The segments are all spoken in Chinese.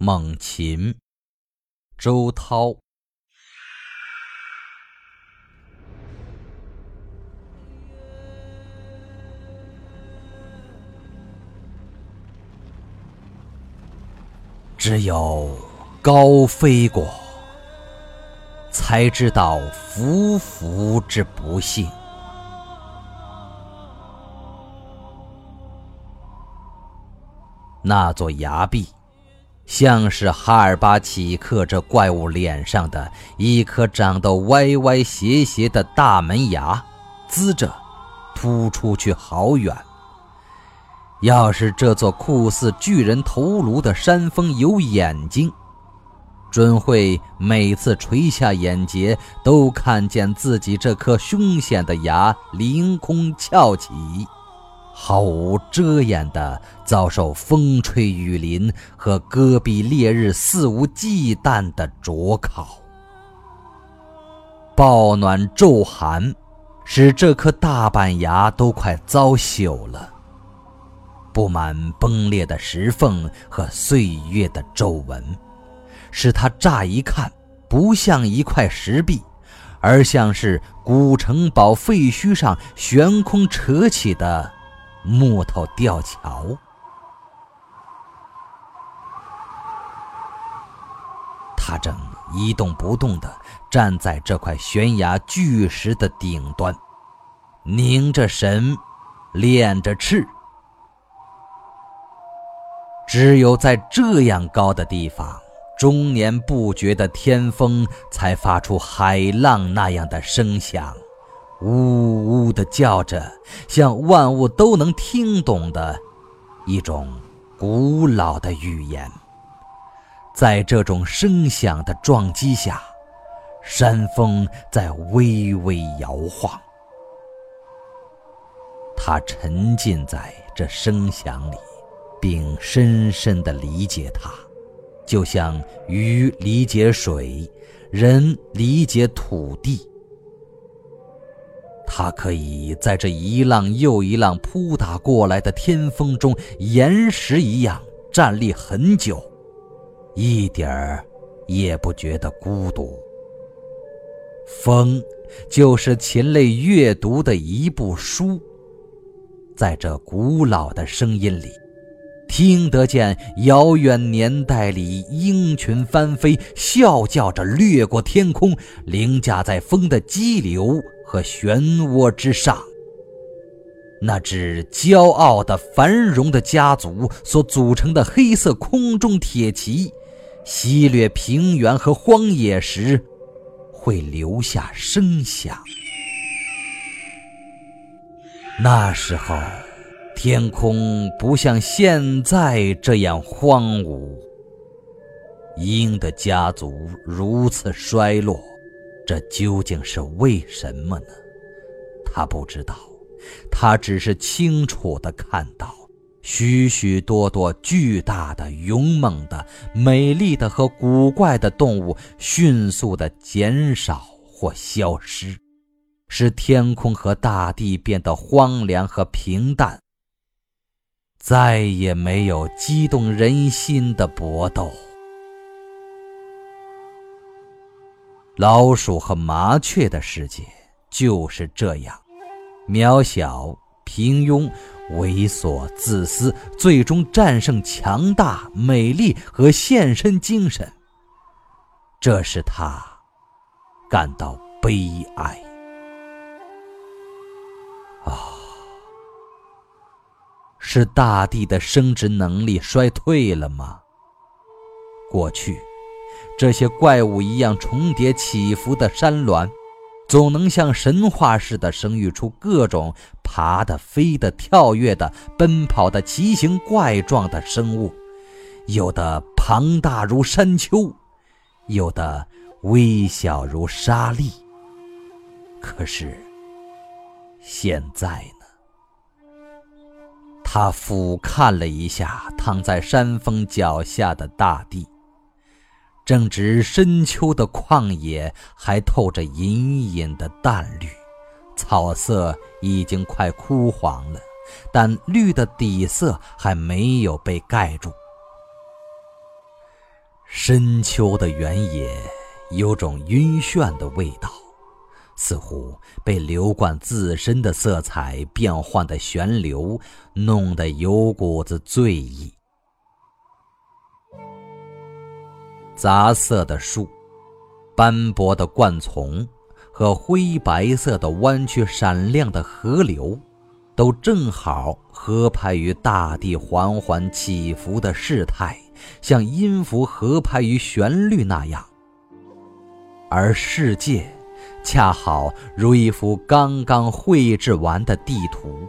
猛禽，周涛。只有高飞过，才知道浮浮之不幸。那座崖壁，像是哈尔巴奇克这怪物脸上的一颗长得歪歪斜斜的大门牙，滋着，突出去好远。要是这座酷似巨人头颅的山峰有眼睛，准会每次垂下眼睫，都看见自己这颗凶险的牙凌空翘起，毫无遮掩地遭受风吹雨淋和戈壁烈日肆无忌惮的灼烤。暴暖骤寒，使这颗大板牙都快遭朽了。布满崩裂的石缝和岁月的皱纹，使它乍一看不像一块石壁，而像是古城堡废墟上悬空扯起的木头吊桥。他正一动不动地站在这块悬崖巨石的顶端，凝着神，练着翅。只有在这样高的地方，终年不绝的天风才发出海浪那样的声响，呜呜的叫着，像万物都能听懂的一种古老的语言。在这种声响的撞击下，山峰在微微摇晃。他沉浸在这声响里。并深深地理解它，就像鱼理解水，人理解土地。他可以在这一浪又一浪扑打过来的天风中，岩石一样站立很久，一点儿也不觉得孤独。风，就是禽类阅读的一部书，在这古老的声音里。听得见遥远年代里鹰群翻飞，啸叫着掠过天空，凌驾在风的激流和漩涡之上。那只骄傲的、繁荣的家族所组成的黑色空中铁骑，袭掠平原和荒野时，会留下声响。那时候。天空不像现在这样荒芜。鹰的家族如此衰落，这究竟是为什么呢？他不知道，他只是清楚地看到，许许多多巨大的、勇猛的、美丽的和古怪的动物迅速地减少或消失，使天空和大地变得荒凉和平淡。再也没有激动人心的搏斗。老鼠和麻雀的世界就是这样，渺小、平庸、猥琐、自私，最终战胜强大、美丽和献身精神。这使他感到悲哀。啊！是大地的生殖能力衰退了吗？过去，这些怪物一样重叠起伏的山峦，总能像神话似的生育出各种爬的、飞的、跳跃的、奔跑的奇形怪状的生物，有的庞大如山丘，有的微小如沙粒。可是，现在呢。他俯瞰了一下躺在山峰脚下的大地，正值深秋的旷野还透着隐隐的淡绿，草色已经快枯黄了，但绿的底色还没有被盖住。深秋的原野有种晕眩的味道，似乎被流贯自身的色彩变幻的旋流弄得有股子醉意。杂色的树，斑驳的灌丛，和灰白色的弯曲闪亮的河流，都正好合拍于大地缓缓起伏的事态。像音符合拍于旋律那样，而世界恰好如一幅刚刚绘制完的地图。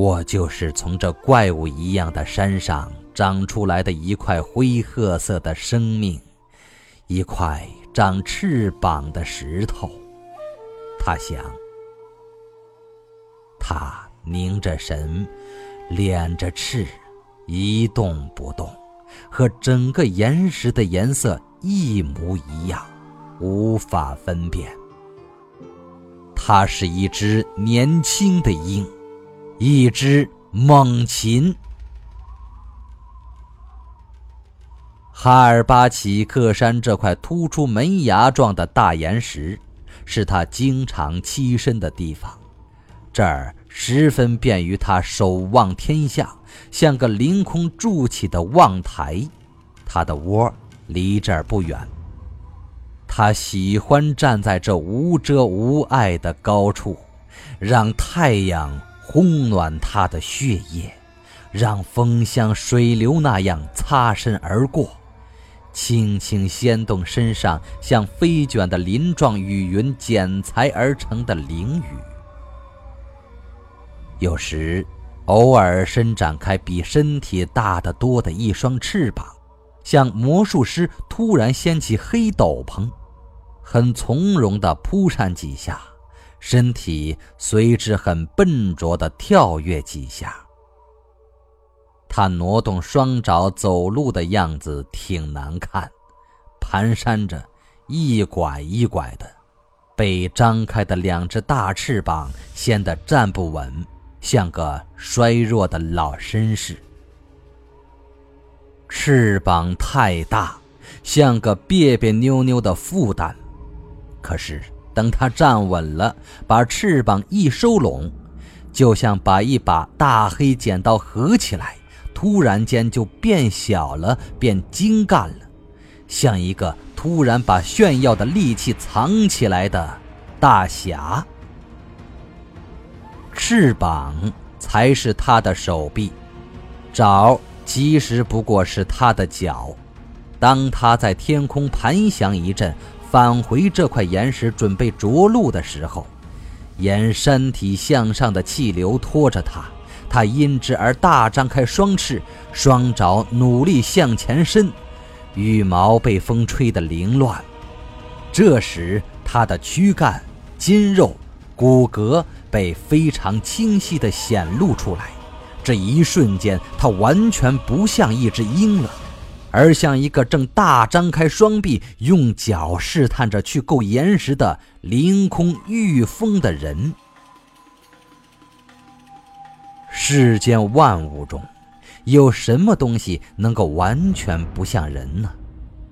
我就是从这怪物一样的山上长出来的一块灰褐色的生命，一块长翅膀的石头。他想，他凝着神。敛着翅，一动不动，和整个岩石的颜色一模一样，无法分辨。它是一只年轻的鹰，一只猛禽。哈尔巴奇克山这块突出门牙状的大岩石，是他经常栖身的地方。这儿。十分便于他守望天下，像个凌空筑起的望台。他的窝离这儿不远。他喜欢站在这无遮无碍的高处，让太阳烘暖他的血液，让风像水流那样擦身而过，轻轻掀动身上像飞卷的鳞状雨云剪裁而成的翎羽。有时，偶尔伸展开比身体大得多的一双翅膀，像魔术师突然掀起黑斗篷，很从容地扑扇几下，身体随之很笨拙地跳跃几下。他挪动双爪走路的样子挺难看，蹒跚着，一拐一拐的，被张开的两只大翅膀掀得站不稳。像个衰弱的老绅士，翅膀太大，像个别别扭扭的负担。可是等他站稳了，把翅膀一收拢，就像把一把大黑剪刀合起来，突然间就变小了，变精干了，像一个突然把炫耀的利器藏起来的大侠。翅膀才是他的手臂，爪其实不过是他的脚。当他在天空盘旋一阵，返回这块岩石准备着陆的时候，沿山体向上的气流拖着他，他因之而大张开双翅，双爪努力向前伸，羽毛被风吹得凌乱。这时，他的躯干、筋肉。骨骼被非常清晰地显露出来，这一瞬间，它完全不像一只鹰了，而像一个正大张开双臂，用脚试探着去够岩石的凌空御风的人。世间万物中，有什么东西能够完全不像人呢？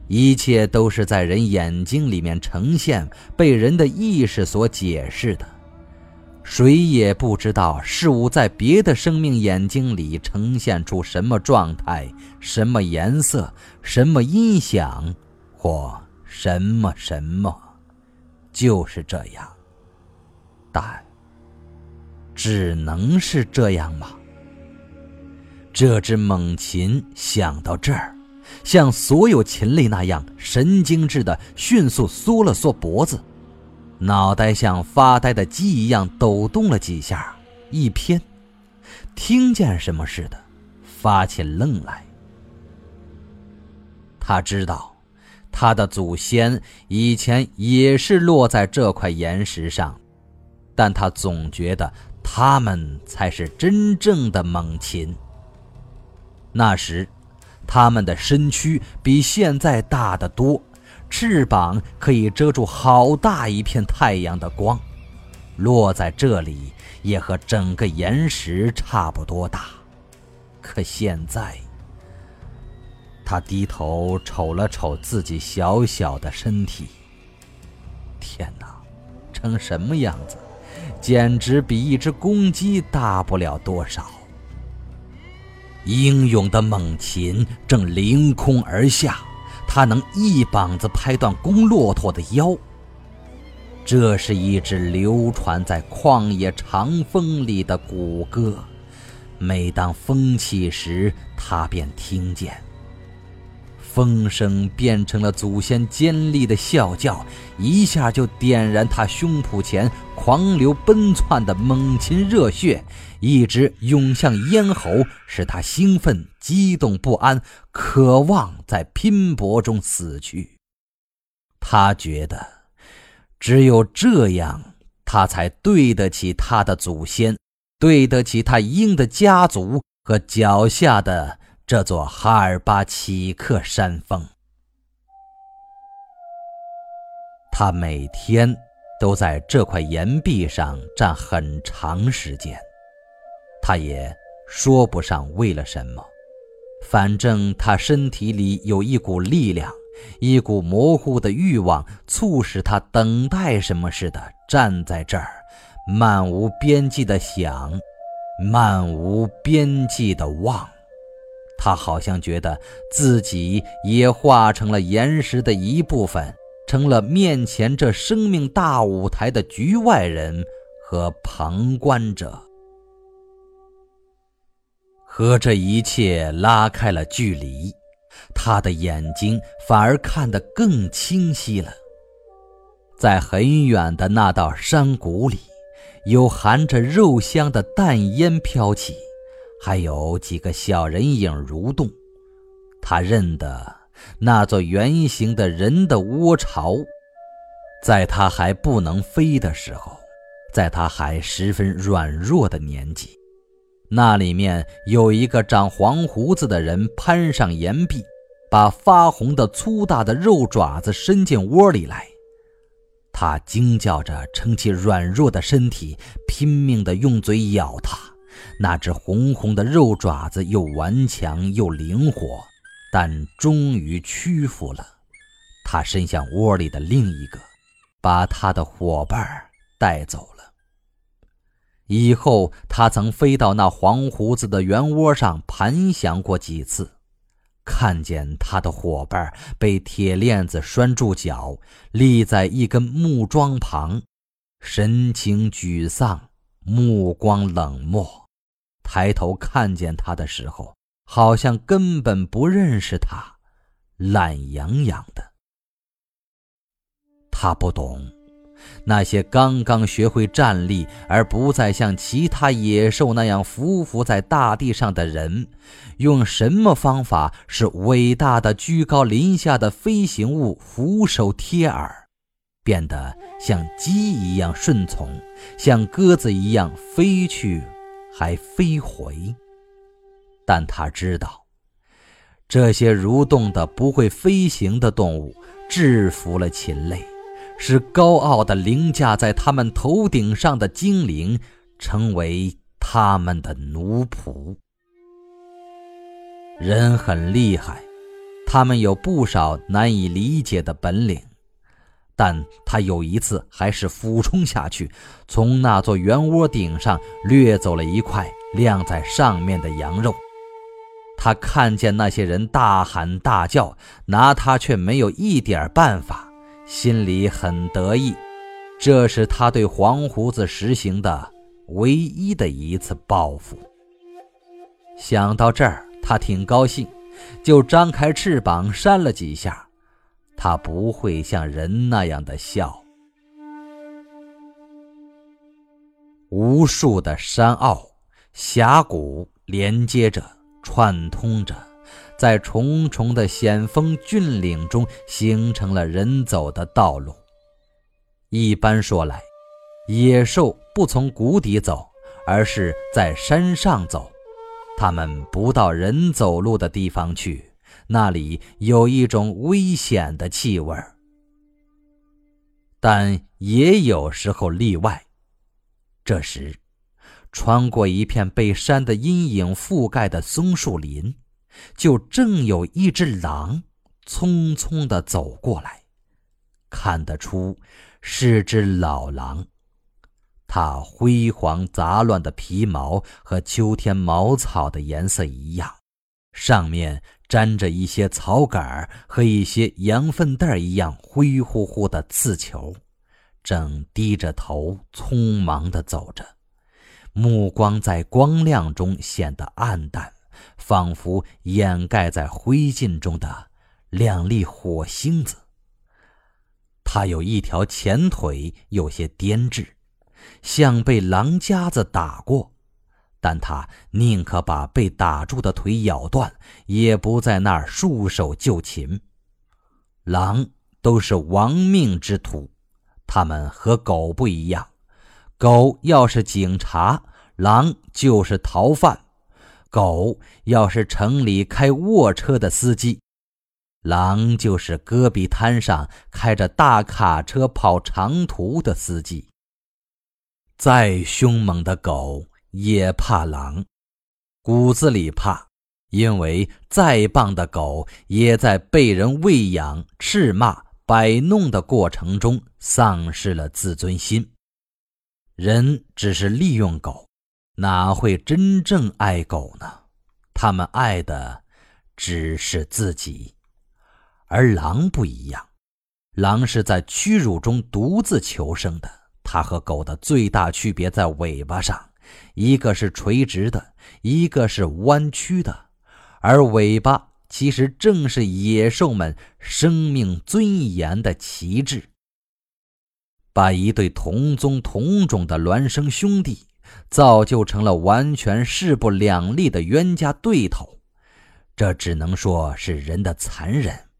一切都是在人眼睛里面呈现，被人的意识所解释的。谁也不知道事物在别的生命眼睛里呈现出什么状态、什么颜色、什么音响，或什么什么，就是这样。但只能是这样吗？这只猛禽想到这儿，像所有禽类那样神经质的迅速缩了缩脖子。脑袋像发呆的鸡一样抖动了几下，一偏，听见什么似的，发起愣来。他知道，他的祖先以前也是落在这块岩石上，但他总觉得他们才是真正的猛禽。那时，他们的身躯比现在大得多。翅膀可以遮住好大一片太阳的光，落在这里也和整个岩石差不多大。可现在，他低头瞅了瞅自己小小的身体，天哪，成什么样子，简直比一只公鸡大不了多少。英勇的猛禽正凌空而下，他能一膀子拍断公骆驼的腰。这是一只流传在旷野长风里的古歌，每当风起时，他便听见。风声变成了祖先尖利的啸叫，一下就点燃他胸脯前狂流奔窜的猛禽热血，一直涌向咽喉，使他兴奋、激动不安，渴望在拼搏中死去。他觉得，只有这样，他才对得起他的祖先，对得起他鹰的家族和脚下的。这座哈尔巴奇克山峰，他每天都在这块岩壁上站很长时间。他也说不上为了什么，反正他身体里有一股力量，一股模糊的欲望，促使他等待什么似的站在这儿，漫无边际的想，漫无边际的望。他好像觉得自己也化成了岩石的一部分，成了面前这生命大舞台的局外人和旁观者，和这一切拉开了距离，他的眼睛反而看得更清晰了。在很远的那道山谷里，有含着肉香的淡烟飘起。还有几个小人影蠕动，他认得那座圆形的人的窝巢，在他还不能飞的时候，在他还十分软弱的年纪，那里面有一个长黄胡子的人攀上岩壁，把发红的粗大的肉爪子伸进窝里来，他惊叫着撑起软弱的身体，拼命地用嘴咬它。那只红红的肉爪子又顽强又灵活，但终于屈服了。他伸向窝里的另一个，把他的伙伴带走了。以后，他曾飞到那黄胡子的圆窝上盘旋过几次，看见他的伙伴被铁链子拴住脚，立在一根木桩旁，神情沮丧，目光冷漠。抬头看见他的时候，好像根本不认识他，懒洋洋的。他不懂，那些刚刚学会站立而不再像其他野兽那样匍匐在大地上的人，用什么方法使伟大的居高临下的飞行物俯首贴耳，变得像鸡一样顺从，像鸽子一样飞去。还飞回，但他知道，这些蠕动的不会飞行的动物制服了禽类，使高傲的凌驾在他们头顶上的精灵成为他们的奴仆。人很厉害，他们有不少难以理解的本领。但他有一次还是俯冲下去，从那座圆窝顶上掠走了一块晾在上面的羊肉。他看见那些人大喊大叫，拿他却没有一点办法，心里很得意。这是他对黄胡子实行的唯一的一次报复。想到这儿，他挺高兴，就张开翅膀扇了几下。他不会像人那样的笑。无数的山坳、峡谷连接着、串通着，在重重的险峰峻岭中形成了人走的道路。一般说来，野兽不从谷底走，而是在山上走，它们不到人走路的地方去。那里有一种危险的气味但也有时候例外。这时，穿过一片被山的阴影覆盖的松树林，就正有一只狼匆匆的走过来，看得出是只老狼。它灰黄杂乱的皮毛和秋天茅草的颜色一样，上面沾着一些草杆和一些羊粪蛋一样灰乎乎的刺球，正低着头匆忙地走着，目光在光亮中显得暗淡，仿佛掩盖在灰烬中的两粒火星子。它有一条前腿有些颠滞。像被狼夹子打过，但他宁可把被打住的腿咬断，也不在那儿束手就擒。狼都是亡命之徒，他们和狗不一样。狗要是警察，狼就是逃犯；狗要是城里开卧车的司机，狼就是戈壁滩上开着大卡车跑长途的司机。再凶猛的狗也怕狼，骨子里怕，因为再棒的狗也在被人喂养、斥骂、摆弄的过程中丧失了自尊心。人只是利用狗，哪会真正爱狗呢？他们爱的只是自己，而狼不一样，狼是在屈辱中独自求生的。它和狗的最大区别在尾巴上，一个是垂直的，一个是弯曲的，而尾巴其实正是野兽们生命尊严的旗帜。把一对同宗同种的孪生兄弟造就成了完全势不两立的冤家对头，这只能说是人的残忍。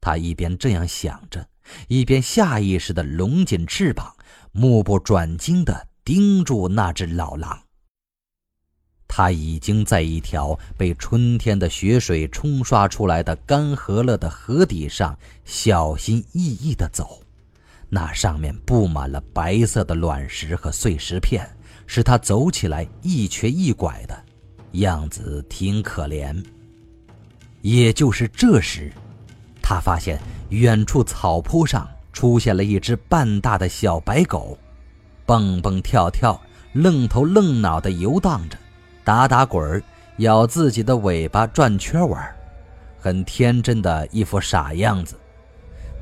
他一边这样想着，一边下意识地拢紧翅膀。目不转睛地盯住那只老狼。他已经在一条被春天的雪水冲刷出来的干涸了的河底上小心翼翼地走，那上面布满了白色的卵石和碎石片，使他走起来一瘸一拐的，样子挺可怜。也就是这时，他发现远处草坡上。出现了一只半大的小白狗，蹦蹦跳跳，愣头愣脑地游荡着，打打滚儿，咬自己的尾巴转圈玩，很天真的一副傻样子。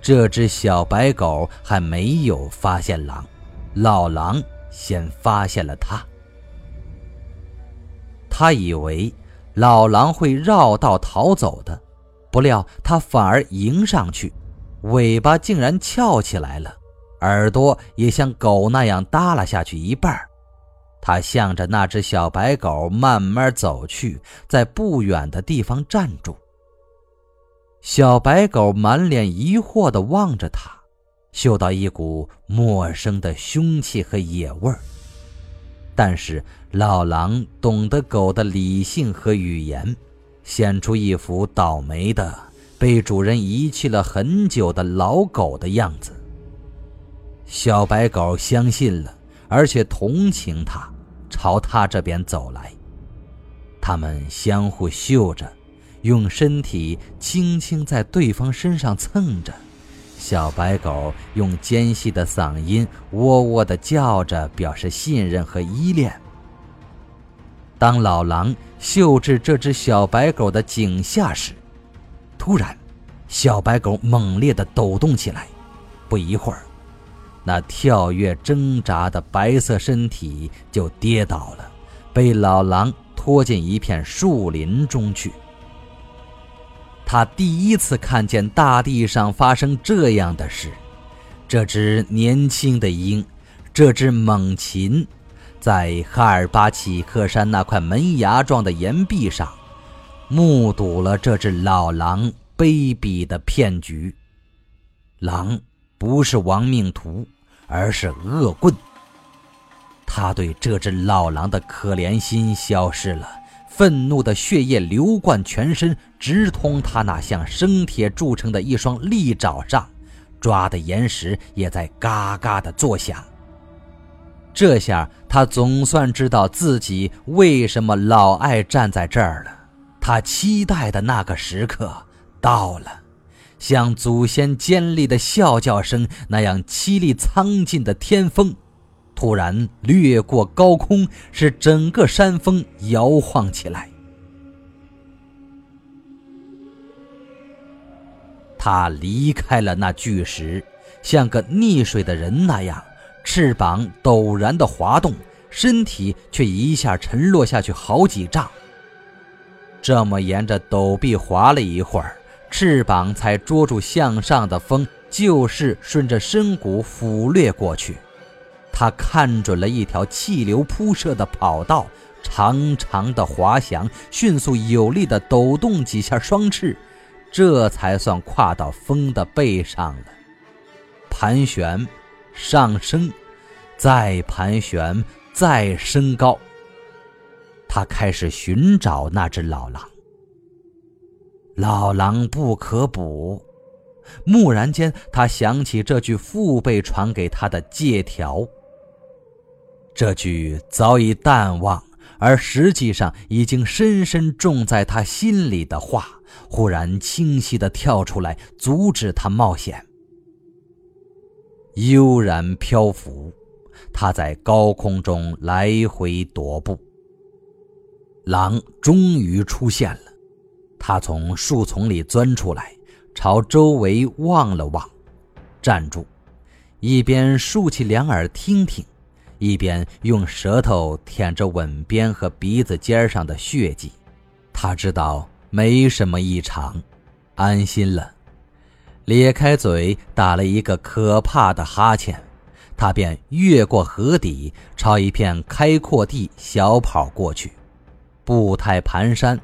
这只小白狗还没有发现狼，老狼先发现了它。他以为老狼会绕道逃走的，不料他反而迎上去。尾巴竟然翘起来了，耳朵也像狗那样耷拉下去一半。他向着那只小白狗慢慢走去，在不远的地方站住。小白狗满脸疑惑地望着他，嗅到一股陌生的凶气和野味儿。但是老狼懂得狗的理性和语言，显出一副倒霉的。被主人遗弃了很久的老狗的样子，小白狗相信了，而且同情它，朝它这边走来。他们相互嗅着，用身体轻轻在对方身上蹭着。小白狗用尖细的嗓音喔喔地叫着，表示信任和依恋。当老狼嗅至这只小白狗的颈下时，突然，小白狗猛烈地抖动起来。不一会儿，那跳跃挣扎的白色身体就跌倒了，被老狼拖进一片树林中去。他第一次看见大地上发生这样的事：这只年轻的鹰，这只猛禽，在哈尔巴契克山那块门牙状的岩壁上。目睹了这只老狼卑鄙的骗局。狼不是亡命徒，而是恶棍。他对这只老狼的可怜心消失了，愤怒的血液流贯全身，直通他那像生铁铸成的一双利爪上，抓的岩石也在嘎嘎的作响。这下他总算知道自己为什么老爱站在这儿了。他期待的那个时刻到了，像祖先尖利的啸叫声那样凄厉苍劲的天风，突然掠过高空，使整个山峰摇晃起来。他离开了那巨石，像个溺水的人那样，翅膀陡然的滑动，身体却一下沉落下去好几丈。这么沿着陡壁滑了一会儿，翅膀才捉住向上的风，就是顺着深谷俯掠过去。他看准了一条气流铺设的跑道，长长的滑翔，迅速有力地抖动几下双翅。这才算跨到风的背上了，盘旋，上升，再盘旋，再升高。他开始寻找那只老狼。老狼不可捕。蓦然间，他想起这句父辈传给他的借条。这句早已淡忘，而实际上已经深深种在他心里的话。忽然清晰地跳出来，阻止他冒险。悠然漂浮，他在高空中来回踱步。狼终于出现了，他从树丛里钻出来，朝周围望了望，站住，一边竖起两耳听听，一边用舌头舔着吻边和鼻子尖上的血迹。他知道。没什么异常，安心了，咧开嘴打了一个可怕的哈欠，他便越过河底，朝一片开阔地小跑过去，步态蹒跚，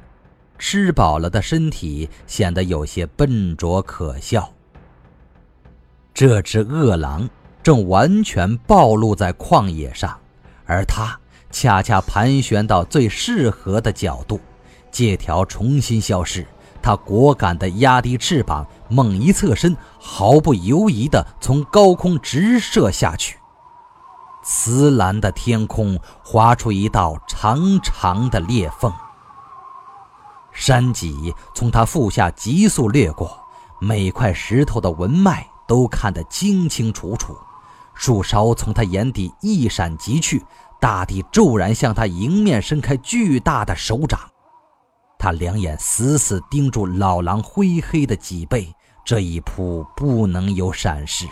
吃饱了的身体显得有些笨拙可笑。这只恶狼正完全暴露在旷野上，而他恰恰盘旋到最适合的角度。借条重新消失，他果敢地压低翅膀，猛一侧身，毫不犹豫地从高空直射下去。瓷蓝的天空划出一道长长的裂缝，山脊从他腹下急速掠过，每块石头的纹脉都看得清清楚楚。树梢从他眼底一闪即去，大地骤然向他迎面伸开巨大的手掌。他两眼死死盯住老狼灰黑的脊背，这一扑不能有闪失，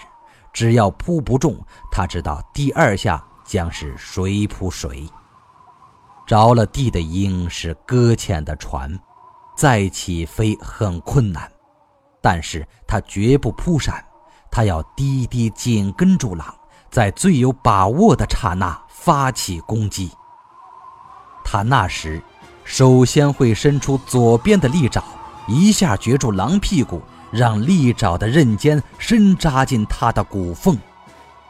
只要扑不中，他知道第二下将是谁扑谁。着了地的鹰是搁浅的船，再起飞很困难，但是他绝不扑闪，他要低低紧跟住狼，在最有把握的刹那发起攻击。他那时。首先会伸出左边的利爪，一下攫住狼屁股，让利爪的刃尖深扎进他的骨缝。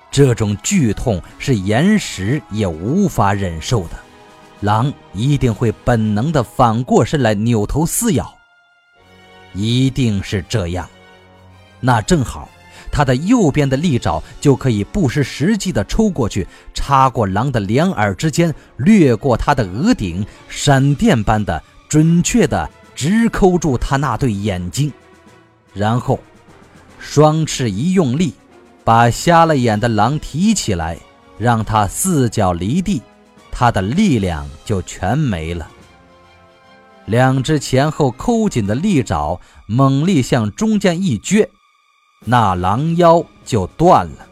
这种剧痛是岩石也无法忍受的，狼一定会本能地反过身来扭头撕咬。一定是这样，那正好。他的右边的利爪就可以不失时机地抽过去，插过狼的两耳之间，掠过他的额顶，闪电般的准确的直抠住他那对眼睛，然后双翅一用力，把瞎了眼的狼提起来，让他四脚离地，他的力量就全没了。两只前后抠紧的利爪猛力向中间一撅。那狼腰就断了。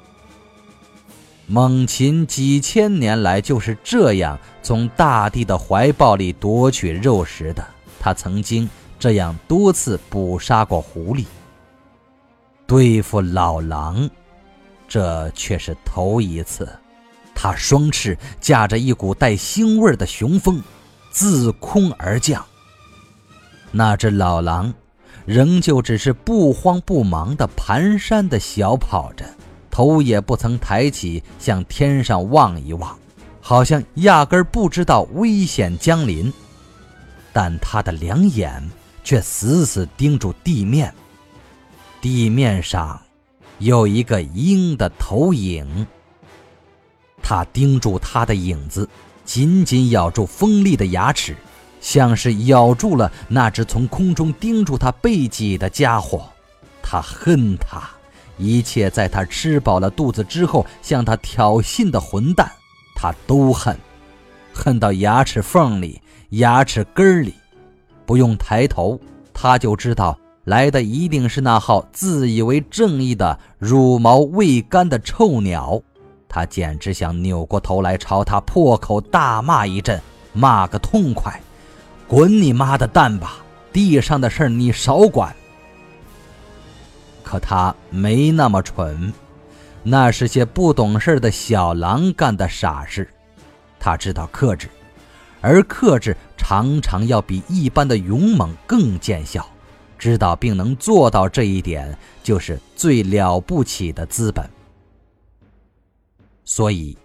猛禽几千年来就是这样从大地的怀抱里夺取肉食的。他曾经这样多次捕杀过狐狸。对付老狼，这却是头一次。他双翅驾着一股带腥味的雄风，自空而降。那只老狼。仍旧只是不慌不忙地蹒跚的小跑着，头也不曾抬起向天上望一望，好像压根儿不知道危险将临。但他的两眼却死死盯住地面，地面上有一个鹰的投影。他盯住他的影子，紧紧咬住锋利的牙齿，像是咬住了那只从空中盯住他背脊的家伙。他恨他，一切在他吃饱了肚子之后向他挑衅的混蛋，他都恨，恨到牙齿缝里、牙齿根里。不用抬头，他就知道来的一定是那号自以为正义的乳毛未干的臭鸟。他简直想扭过头来朝他破口大骂一阵，骂个痛快。滚你妈的蛋吧！地上的事儿你少管。可他没那么蠢，那是些不懂事的小狼干的傻事。他知道克制，而克制常常要比一般的勇猛更见效。知道并能做到这一点，就是最了不起的资本。所以，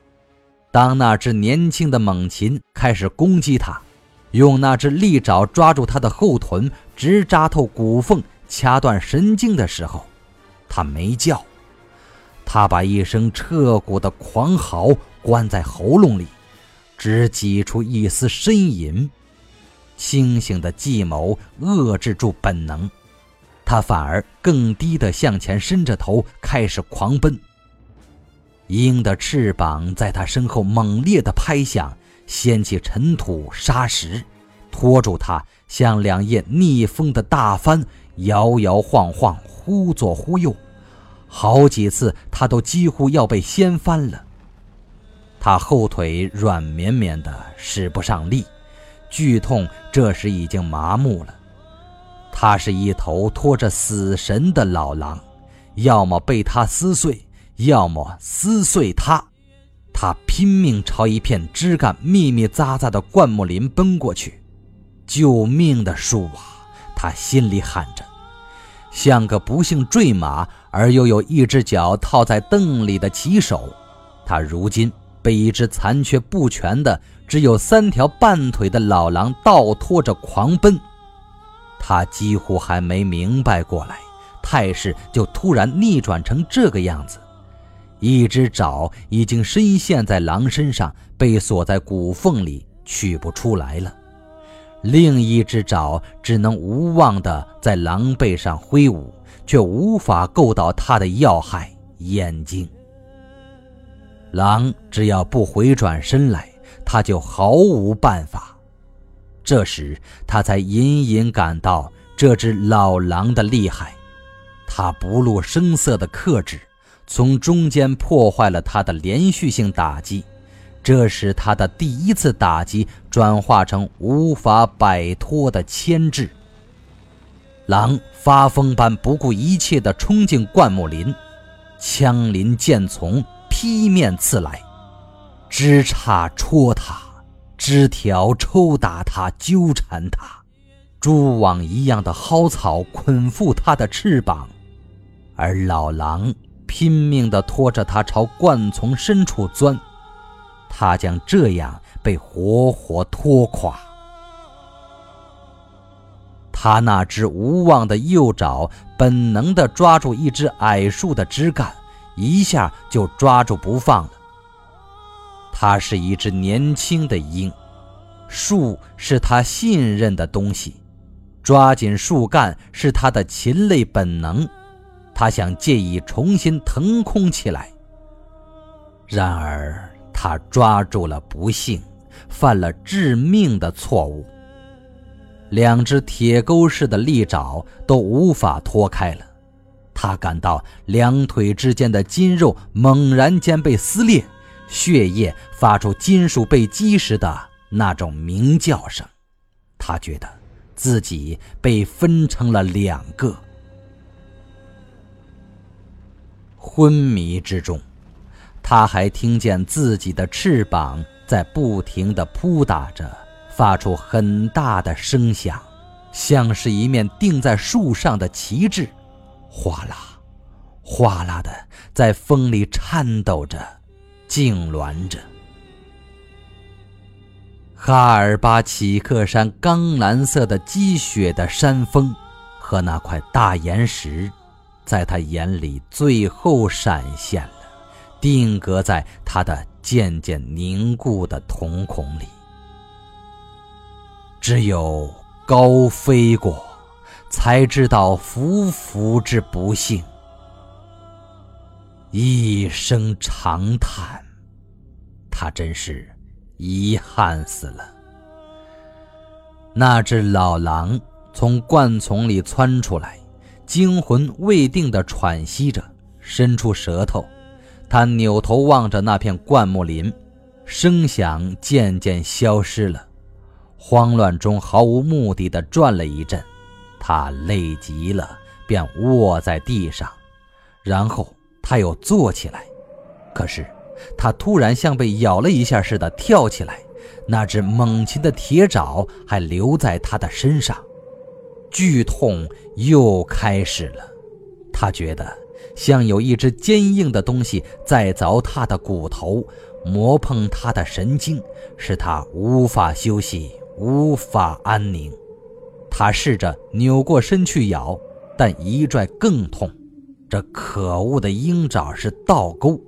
当那只年轻的猛禽开始攻击他。用那只利爪抓住他的后臀，直扎透骨缝，掐断神经的时候，他没叫，他把一声彻骨的狂嚎关在喉咙里，只挤出一丝呻吟。清醒的计谋遏制住本能，他反而更低地向前伸着头，开始狂奔。鹰的翅膀在他身后猛烈地拍响。掀起尘土沙石，拖住他，像两叶逆风的大帆，摇摇晃晃，忽左忽右，好几次他都几乎要被掀翻了。他后腿软绵绵的，使不上力，剧痛这时已经麻木了。他是一头拖着死神的老狼，要么被他撕碎，要么撕碎他。他拼命朝一片枝干密密匝匝的灌木林奔过去，“救命的树啊！”他心里喊着，像个不幸坠马而又有一只脚套在凳里的骑手。他如今被一只残缺不全的、只有三条半腿的老狼倒拖着狂奔。他几乎还没明白过来，态势就突然逆转成这个样子。一只爪已经深陷在狼身上，被锁在骨缝里，取不出来了。另一只爪只能无望地在狼背上挥舞，却无法够到它的要害——眼睛。狼只要不回转身来，他就毫无办法。这时，他才隐隐感到这只老狼的厉害。他不露声色地克制。从中间破坏了他的连续性打击，这使他的第一次打击转化成无法摆脱的牵制。狼发疯般不顾一切地冲进灌木林，枪林剑丛劈面刺来，枝杈戳他，枝条抽打他，纠缠他，蛛网一样的蒿草捆缚他的翅膀，而老狼。拼命地拖着他朝灌丛深处钻，他将这样被活活拖垮。他那只无望的右爪本能地抓住一只矮树的枝干，一下就抓住不放了。他是一只年轻的鹰，树是他信任的东西，抓紧树干是他的禽类本能。他想借以重新腾空起来，然而他抓住了不幸，犯了致命的错误。两只铁钩似的利爪都无法脱开了，他感到两腿之间的筋肉猛然间被撕裂，血液发出金属被击时的那种鸣叫声。他觉得自己被分成了两个。昏迷之中，他还听见自己的翅膀在不停地扑打着，发出很大的声响，像是一面钉在树上的旗帜，哗啦，哗啦的在风里颤抖着，痉挛着。哈尔巴乞克山钢蓝色的积雪的山峰，和那块大岩石。在他眼里，最后闪现了，定格在他的渐渐凝固的瞳孔里。只有高飞过，才知道浮浮之不幸。一声长叹，他真是遗憾死了。那只老狼从灌丛里窜出来，惊魂未定地喘息着，伸出舌头。他扭头望着那片灌木林，声响渐渐消失了。慌乱中毫无目的地转了一阵，他累极了，便卧在地上，然后他又坐起来。可是，他突然像被咬了一下似的跳起来。那只猛禽的铁爪还留在他的身上，剧痛又开始了。他觉得像有一只坚硬的东西在凿他的骨头，磨碰他的神经，使他无法休息，无法安宁。他试着扭过身去咬，但一拽更痛。这可恶的鹰爪是倒钩，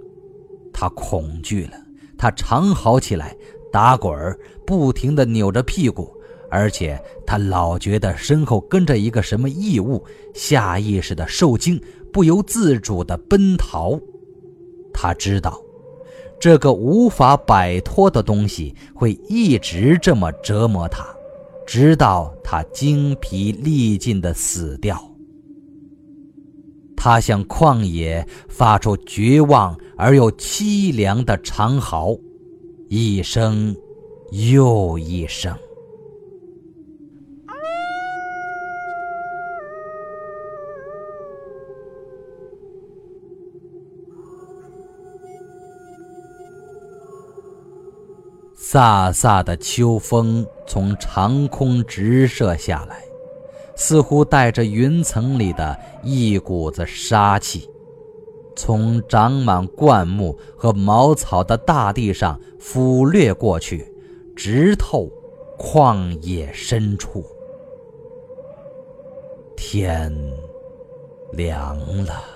他恐惧了，他长嚎起来。打滚儿，不停地扭着屁股，而且他老觉得身后跟着一个什么异物，下意识的受惊，不由自主的奔逃。他知道，这个无法摆脱的东西会一直这么折磨他，直到他精疲力尽的死掉。他向旷野发出绝望而又凄凉的长嚎。一声又一声，飒飒的秋风从长空直射下来，似乎带着云层里的一股子杀气。从长满灌木和茅草的大地上俯掠过去，直透旷野深处。天凉了。